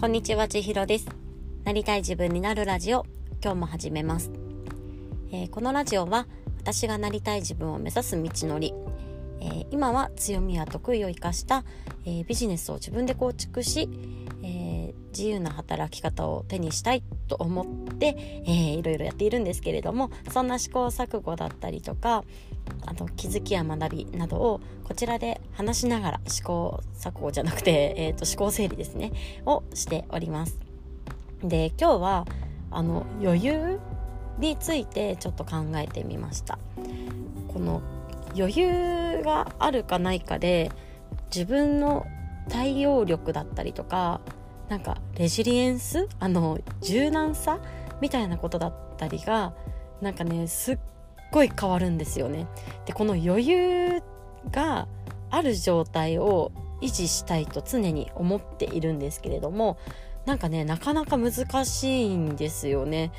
こんにちは、ちひろです。なりたい自分になるラジオ、今日も始めます。えー、このラジオは、私がなりたい自分を目指す道のり、えー、今は強みや得意を生かした、えー、ビジネスを自分で構築し、自由な働き方を手にしたいと思って、えー、いろいろやっているんですけれどもそんな試行錯誤だったりとかあと気づきや学びなどをこちらで話しながら試行錯誤じゃなくて、えーと、思考整理ですねをしております。で今日はあの余裕についてちょっと考えてみました。この余裕があるかないかで自分の対応力だったりとかなんかレジリエンス？あの柔軟さ？みたいなことだったりがなんかねすっごい変わるんですよね。でこの余裕がある状態を維持したいと常に思っているんですけれどもなんかねなかなか難しいんですよね。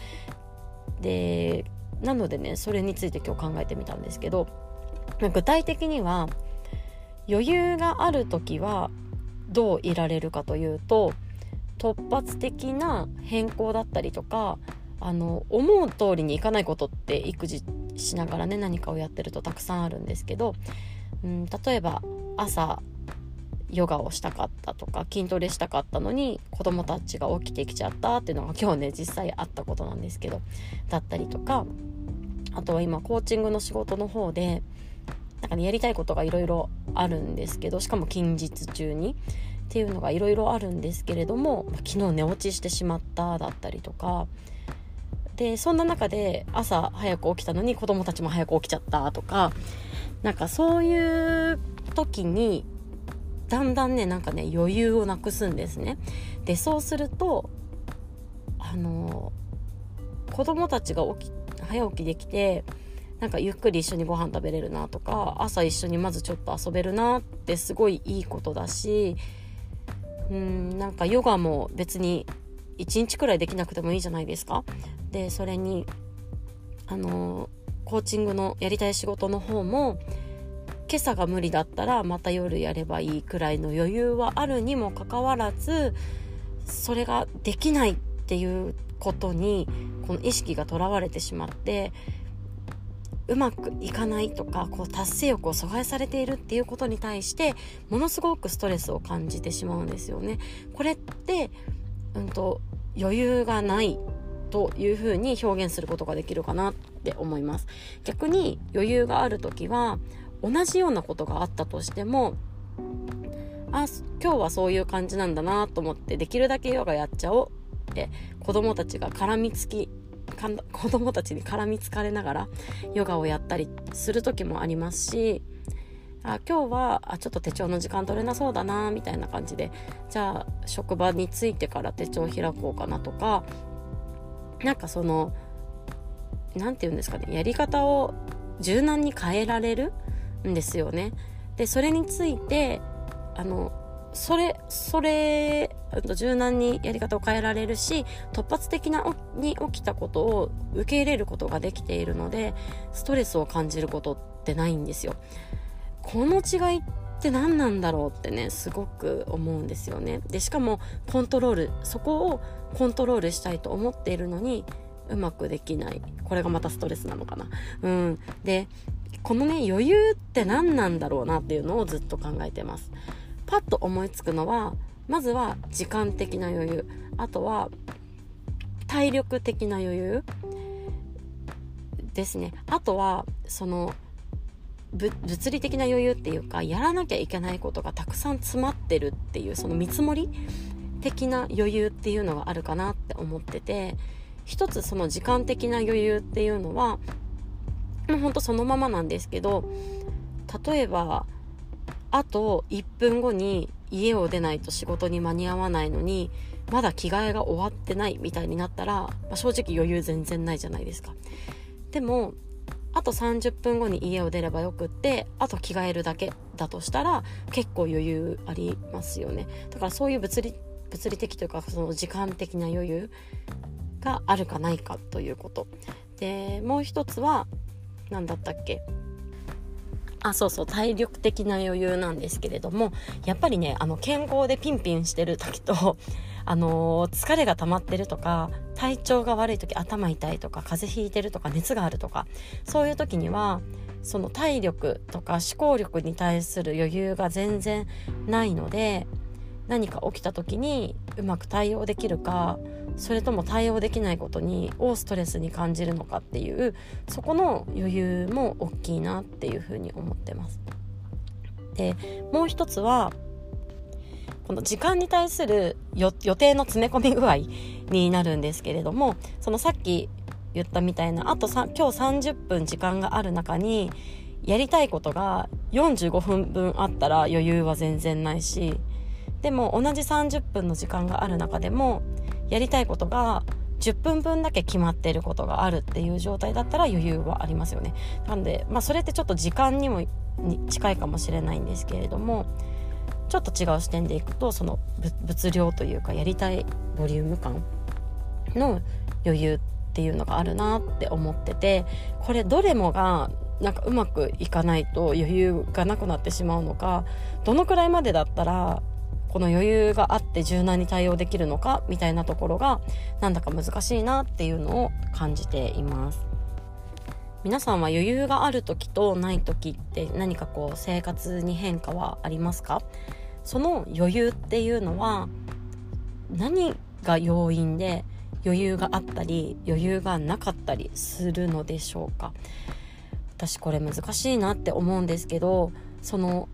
でなのでねそれについて今日考えてみたんですけど具体的には余裕がある時はどういられるかというと突発的な変更だったりとかあの思う通りにいかないことって育児しながらね何かをやってるとたくさんあるんですけど、うん、例えば朝ヨガをしたかったとか筋トレしたかったのに子供たちが起きてきちゃったっていうのが今日ね実際あったことなんですけどだったりとかあとは今コーチングの仕事の方でなんか、ね、やりたいことがいろいろあるんですけどしかも近日中に。っていうのがいろいろあるんですけれども昨日寝落ちしてしまっただったりとかでそんな中で朝早く起きたのに子供たちも早く起きちゃったとかなんかそういう時にだんだんねなんかね余裕をなくすんですね。でそうするとあの子供たちが起き早起きできてなんかゆっくり一緒にご飯食べれるなとか朝一緒にまずちょっと遊べるなってすごいいいことだしうんなんかヨガも別に1日くらいできなくてもいいじゃないですか。でそれにあのコーチングのやりたい仕事の方も今朝が無理だったらまた夜やればいいくらいの余裕はあるにもかかわらずそれができないっていうことにこの意識がとらわれてしまってうまくいかないとかこう達成欲を阻害されているっていうことに対してものすごくストレスを感じてしまうんですよね。これって、うんと、余裕がないというふうに表現することができるかなって思います。逆に余裕がある時は同じようなことがあったとしてもあ今日はそういう感じなんだなと思ってできるだけヨガやっちゃおうって子供たちが絡みつき 子供たちに絡みつかれながらヨガをやったりする時もありますしあ今日はあちょっと手帳の時間取れなそうだなみたいな感じでじゃあ職場に着いてから手帳開こうかなとかなんかその何て言うんですかねやり方を柔軟に変えられるんですよね。でそれについてあのそれそれ柔軟にやり方を変えられるし突発的なに起きたことを受け入れることができているのでストレスを感じることってないんですよ。この違いって何なんだろうってねすごく思うんですよね。でしかもコントロールそこをコントロールしたいと思っているのにうまくできない。これがまたストレスなのかな。うん。でこのね余裕って何なんだろうなっていうのをずっと考えてます。パッと思いつくのはまずは時間的な余裕。あとは体力的な余裕ですね。あとはその物理的な余裕っていうかやらなきゃいけないことがたくさん詰まってるっていうその見積もり的な余裕っていうのがあるかなって思ってて一つその時間的な余裕っていうのはもうほんとそのままなんですけど例えばあと1分後に家を出ないと仕事に間に合わないのにまだ着替えが終わってないみたいになったら、まあ、正直余裕全然ないじゃないですか。でもあと30分後に家を出ればよくってあと着替えるだけだとしたら結構余裕ありますよね。だからそういう物理物理的というかその時間的な余裕があるかないかということ。でもう一つは何だったっけ？あそうそう体力的な余裕なんですけれどもやっぱりねあの健康でピンピンしてる時と あの、疲れが溜まってるとか体調が悪い時頭痛いとか風邪ひいてるとか熱があるとかそういう時にはその体力とか思考力に対する余裕が全然ないので何か起きた時にうまく対応できるかそれとも対応できないことにをストレスに感じるのかっていうそこの余裕も大きいなっていうふうに思ってます。でもう一つはこの時間に対する予定の詰め込み具合になるんですけれどもそのさっき言ったみたいなあと今日30分時間がある中にやりたいことが45分分あったら余裕は全然ないしでも同じ30分の時間がある中でもやりたいことが10分分だけ決まってることがあるっていう状態だったら余裕はありますよね。なんで、まあ、それってちょっと時間にもに近いかもしれないんですけれどもちょっと違う視点でいくとその物量というかやりたいボリューム感の余裕っていうのがあるなって思っててこれどれもがなんかうまくいかないと余裕がなくなってしまうのかどのくらいまでだったらこの余裕があって柔軟に対応できるのかみたいなところがなんだか難しいなっていうのを感じています。皆さんは余裕がある時とない時って何かこう生活に変化はありますか？その余裕っていうのは何が要因で余裕があったり余裕がなかったりするのでしょうか？私これ難しいなって思うんですけどその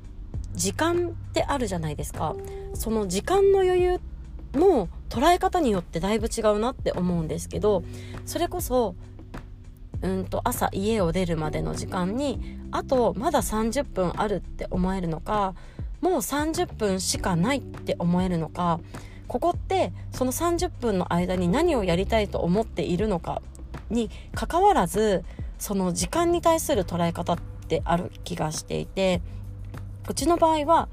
時間ってあるじゃないですか。その時間の余裕の捉え方によってだいぶ違うなって思うんですけどそれこそうんと朝家を出るまでの時間にあとまだ30分あるって思えるのかもう30分しかないって思えるのかここってその30分の間に何をやりたいと思っているのかにかかわらずその時間に対する捉え方ってある気がしていてうちの場合は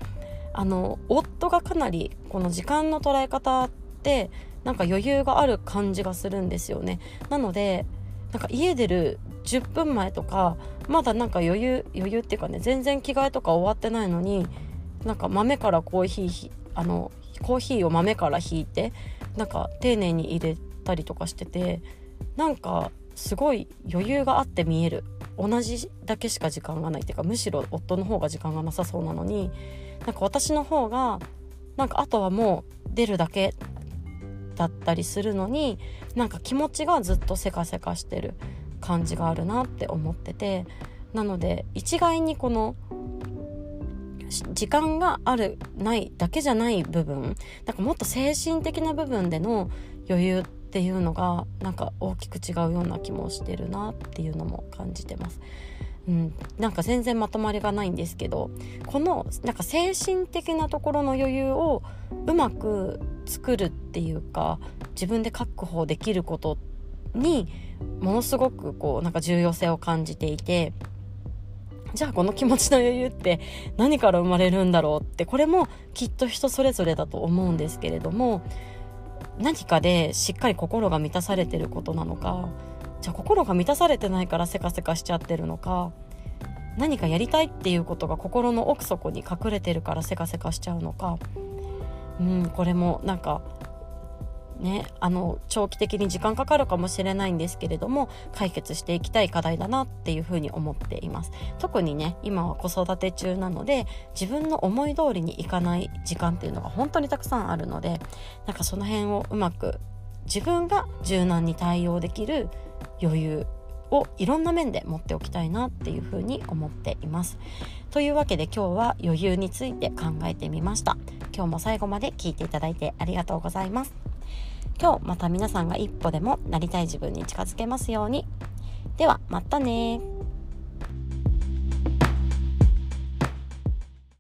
あの夫がかなりこの時間の捉え方ってなんか余裕がある感じがするんですよね。なのでなんか家出る10分前とかまだなんか余裕余裕っていうかね全然着替えとか終わってないのになんか豆からコーヒーあのコーヒーを豆からひいてなんか丁寧に入れたりとかしててなんかすごい余裕があって見える。同じだけしか時間がないっていうかむしろ夫の方が時間がなさそうなのになんか私の方がなんかあとはもう出るだけだったりするのになんか気持ちがずっとせかせかしてる感じがあるなって思っててなので一概にこの時間があるないだけじゃない部分なんかもっと精神的な部分での余裕ってっていうのがなんか大きく違うような気もしてるなっていうのも感じてます。うん、なんか全然まとまりがないんですけどこのなんか精神的なところの余裕をうまく作るっていうか自分で確保できることにものすごくこうなんか重要性を感じていてじゃあこの気持ちの余裕って何から生まれるんだろうってこれもきっと人それぞれだと思うんですけれども何かでしっかり心が満たされてることなのかじゃあ心が満たされてないからせかせかしちゃってるのか何かやりたいっていうことが心の奥底に隠れてるからせかせかしちゃうのか。うんこれもなんかね、あの長期的に時間かかるかもしれないんですけれども解決していきたい課題だなっていうふうに思っています。特にね今は子育て中なので自分の思い通りにいかない時間っていうのが本当にたくさんあるのでなんかその辺をうまく自分が柔軟に対応できる余裕をいろんな面で持っておきたいなっていうふうに思っています。というわけで今日は余裕について考えてみました。今日も最後まで聞いていただいてありがとうございます。今日また皆さんが一歩でもなりたい自分に近づけますように。では、またね